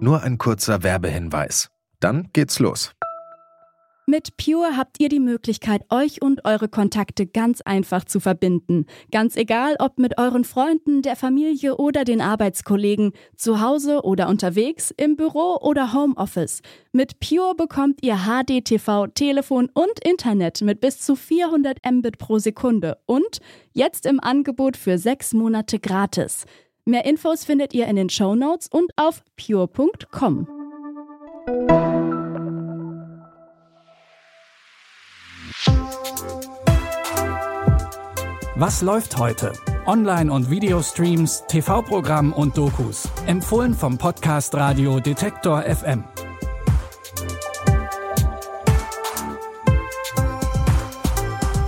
Nur ein kurzer Werbehinweis. Dann geht's los. Mit Pure habt ihr die Möglichkeit, euch und eure Kontakte ganz einfach zu verbinden. Ganz egal, ob mit euren Freunden, der Familie oder den Arbeitskollegen, zu Hause oder unterwegs, im Büro oder Homeoffice. Mit Pure bekommt ihr HDTV, Telefon und Internet mit bis zu 400 Mbit pro Sekunde und jetzt im Angebot für sechs Monate gratis. Mehr Infos findet ihr in den Show Notes und auf pure.com. Was läuft heute? Online- und Videostreams, TV-Programm und Dokus. Empfohlen vom Podcast Radio Detektor FM.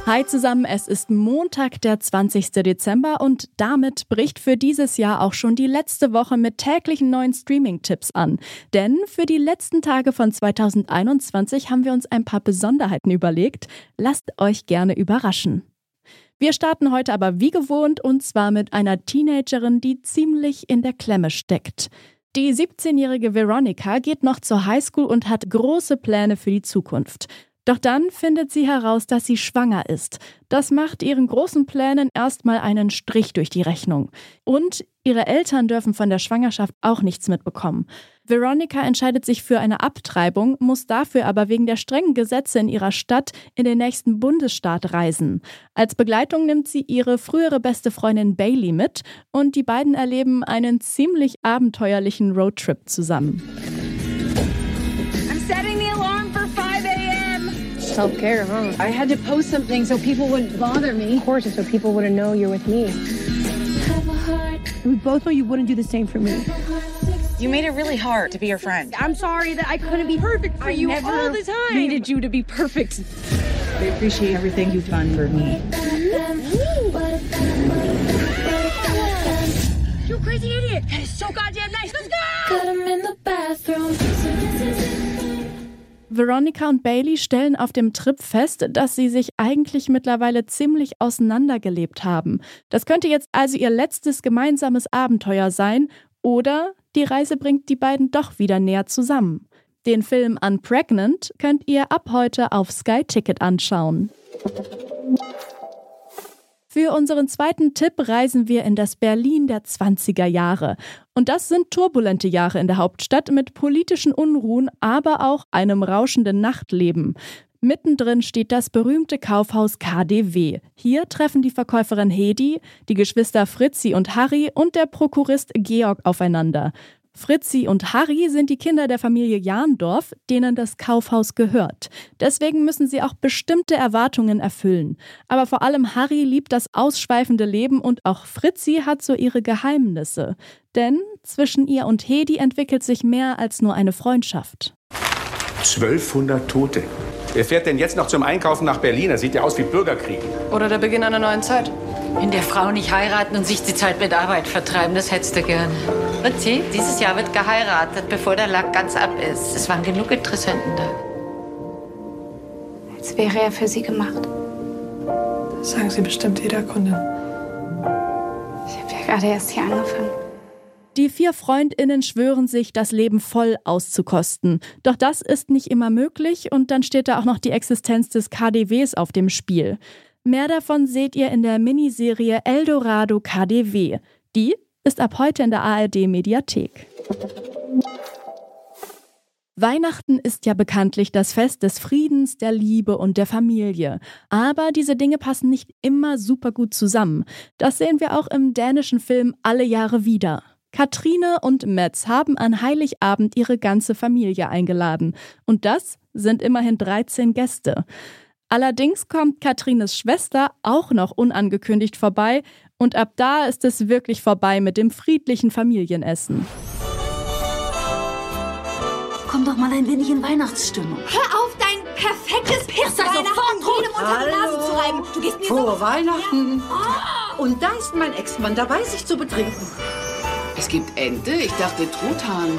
Hi zusammen, es ist Montag, der 20. Dezember und damit bricht für dieses Jahr auch schon die letzte Woche mit täglichen neuen Streaming-Tipps an. Denn für die letzten Tage von 2021 haben wir uns ein paar Besonderheiten überlegt. Lasst euch gerne überraschen. Wir starten heute aber wie gewohnt und zwar mit einer Teenagerin, die ziemlich in der Klemme steckt. Die 17-jährige Veronica geht noch zur Highschool und hat große Pläne für die Zukunft. Doch dann findet sie heraus, dass sie schwanger ist. Das macht ihren großen Plänen erstmal einen Strich durch die Rechnung. Und ihre Eltern dürfen von der Schwangerschaft auch nichts mitbekommen. Veronica entscheidet sich für eine Abtreibung, muss dafür aber wegen der strengen Gesetze in ihrer Stadt in den nächsten Bundesstaat reisen. Als Begleitung nimmt sie ihre frühere beste Freundin Bailey mit und die beiden erleben einen ziemlich abenteuerlichen Roadtrip zusammen. I'm setting the alarm for 5 a.m. Self-care, huh? I had to post something so people wouldn't bother me. Of course, so people wouldn't know you're with me. We both know you wouldn't do the same for me. You made it really hard to be your friend. I'm sorry that I couldn't be perfect for I you never all the time. I needed you to be perfect. I appreciate everything you've done for me. You crazy idiot! That is so goddamn Veronica und Bailey stellen auf dem Trip fest, dass sie sich eigentlich mittlerweile ziemlich auseinandergelebt haben. Das könnte jetzt also ihr letztes gemeinsames Abenteuer sein oder die Reise bringt die beiden doch wieder näher zusammen. Den Film Unpregnant könnt ihr ab heute auf Sky Ticket anschauen. Für unseren zweiten Tipp reisen wir in das Berlin der 20er Jahre. Und das sind turbulente Jahre in der Hauptstadt mit politischen Unruhen, aber auch einem rauschenden Nachtleben. Mittendrin steht das berühmte Kaufhaus KDW. Hier treffen die Verkäuferin Hedi, die Geschwister Fritzi und Harry und der Prokurist Georg aufeinander. Fritzi und Harry sind die Kinder der Familie Jahndorf, denen das Kaufhaus gehört. Deswegen müssen sie auch bestimmte Erwartungen erfüllen. Aber vor allem Harry liebt das ausschweifende Leben und auch Fritzi hat so ihre Geheimnisse. Denn zwischen ihr und Hedi entwickelt sich mehr als nur eine Freundschaft. 1200 Tote. Wer fährt denn jetzt noch zum Einkaufen nach Berlin? Das sieht ja aus wie Bürgerkrieg. Oder der Beginn einer neuen Zeit. Wenn der Frau nicht heiraten und sich die Zeit mit Arbeit vertreiben, das hättest du gern. Fritzi, dieses Jahr wird geheiratet, bevor der Lack ganz ab ist. Es waren genug Interessenten da. Als wäre er für sie gemacht. Das sagen sie bestimmt jeder Kundin. Ich habe ja gerade erst hier angefangen. Die vier Freundinnen schwören sich, das Leben voll auszukosten. Doch das ist nicht immer möglich und dann steht da auch noch die Existenz des KDWs auf dem Spiel. Mehr davon seht ihr in der Miniserie Eldorado KDW. Die ist ab heute in der ARD Mediathek. Weihnachten ist ja bekanntlich das Fest des Friedens, der Liebe und der Familie. Aber diese Dinge passen nicht immer super gut zusammen. Das sehen wir auch im dänischen Film Alle Jahre wieder. Katrine und Metz haben an Heiligabend ihre ganze Familie eingeladen. Und das sind immerhin 13 Gäste. Allerdings kommt Katrines Schwester auch noch unangekündigt vorbei und ab da ist es wirklich vorbei mit dem friedlichen Familienessen. Komm doch mal ein wenig in Weihnachtsstimmung. Hör auf, dein perfektes Piss sei sofort jedem unter die Nase zu reiben. Du gehst mir Frohe so Weihnachten. Und da ist mein Ex-Mann dabei, sich zu betrinken. Es gibt Ente? Ich dachte Truthahn.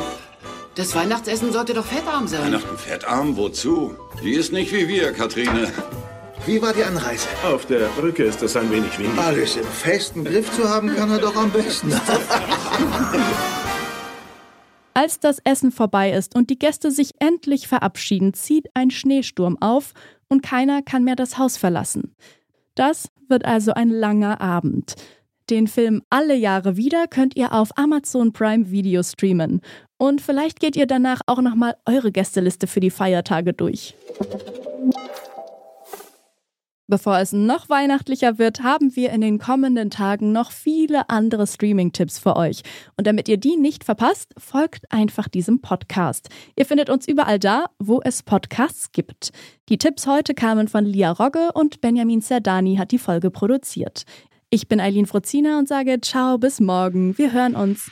Das Weihnachtsessen sollte doch fettarm sein. Weihnachten fettarm? Wozu? Die ist nicht wie wir, Katrine. Wie war die Anreise? Auf der Brücke ist es ein wenig windig. Alles im festen Griff zu haben, kann er doch am besten. Als das Essen vorbei ist und die Gäste sich endlich verabschieden, zieht ein Schneesturm auf und keiner kann mehr das Haus verlassen. Das wird also ein langer Abend. Den Film Alle Jahre wieder könnt ihr auf Amazon Prime Video streamen. Und vielleicht geht ihr danach auch nochmal eure Gästeliste für die Feiertage durch. Bevor es noch weihnachtlicher wird, haben wir in den kommenden Tagen noch viele andere Streaming-Tipps für euch. Und damit ihr die nicht verpasst, folgt einfach diesem Podcast. Ihr findet uns überall da, wo es Podcasts gibt. Die Tipps heute kamen von Lia Rogge und Benjamin Zerdani hat die Folge produziert. Ich bin Eileen Frozina und sage ciao bis morgen. Wir hören uns.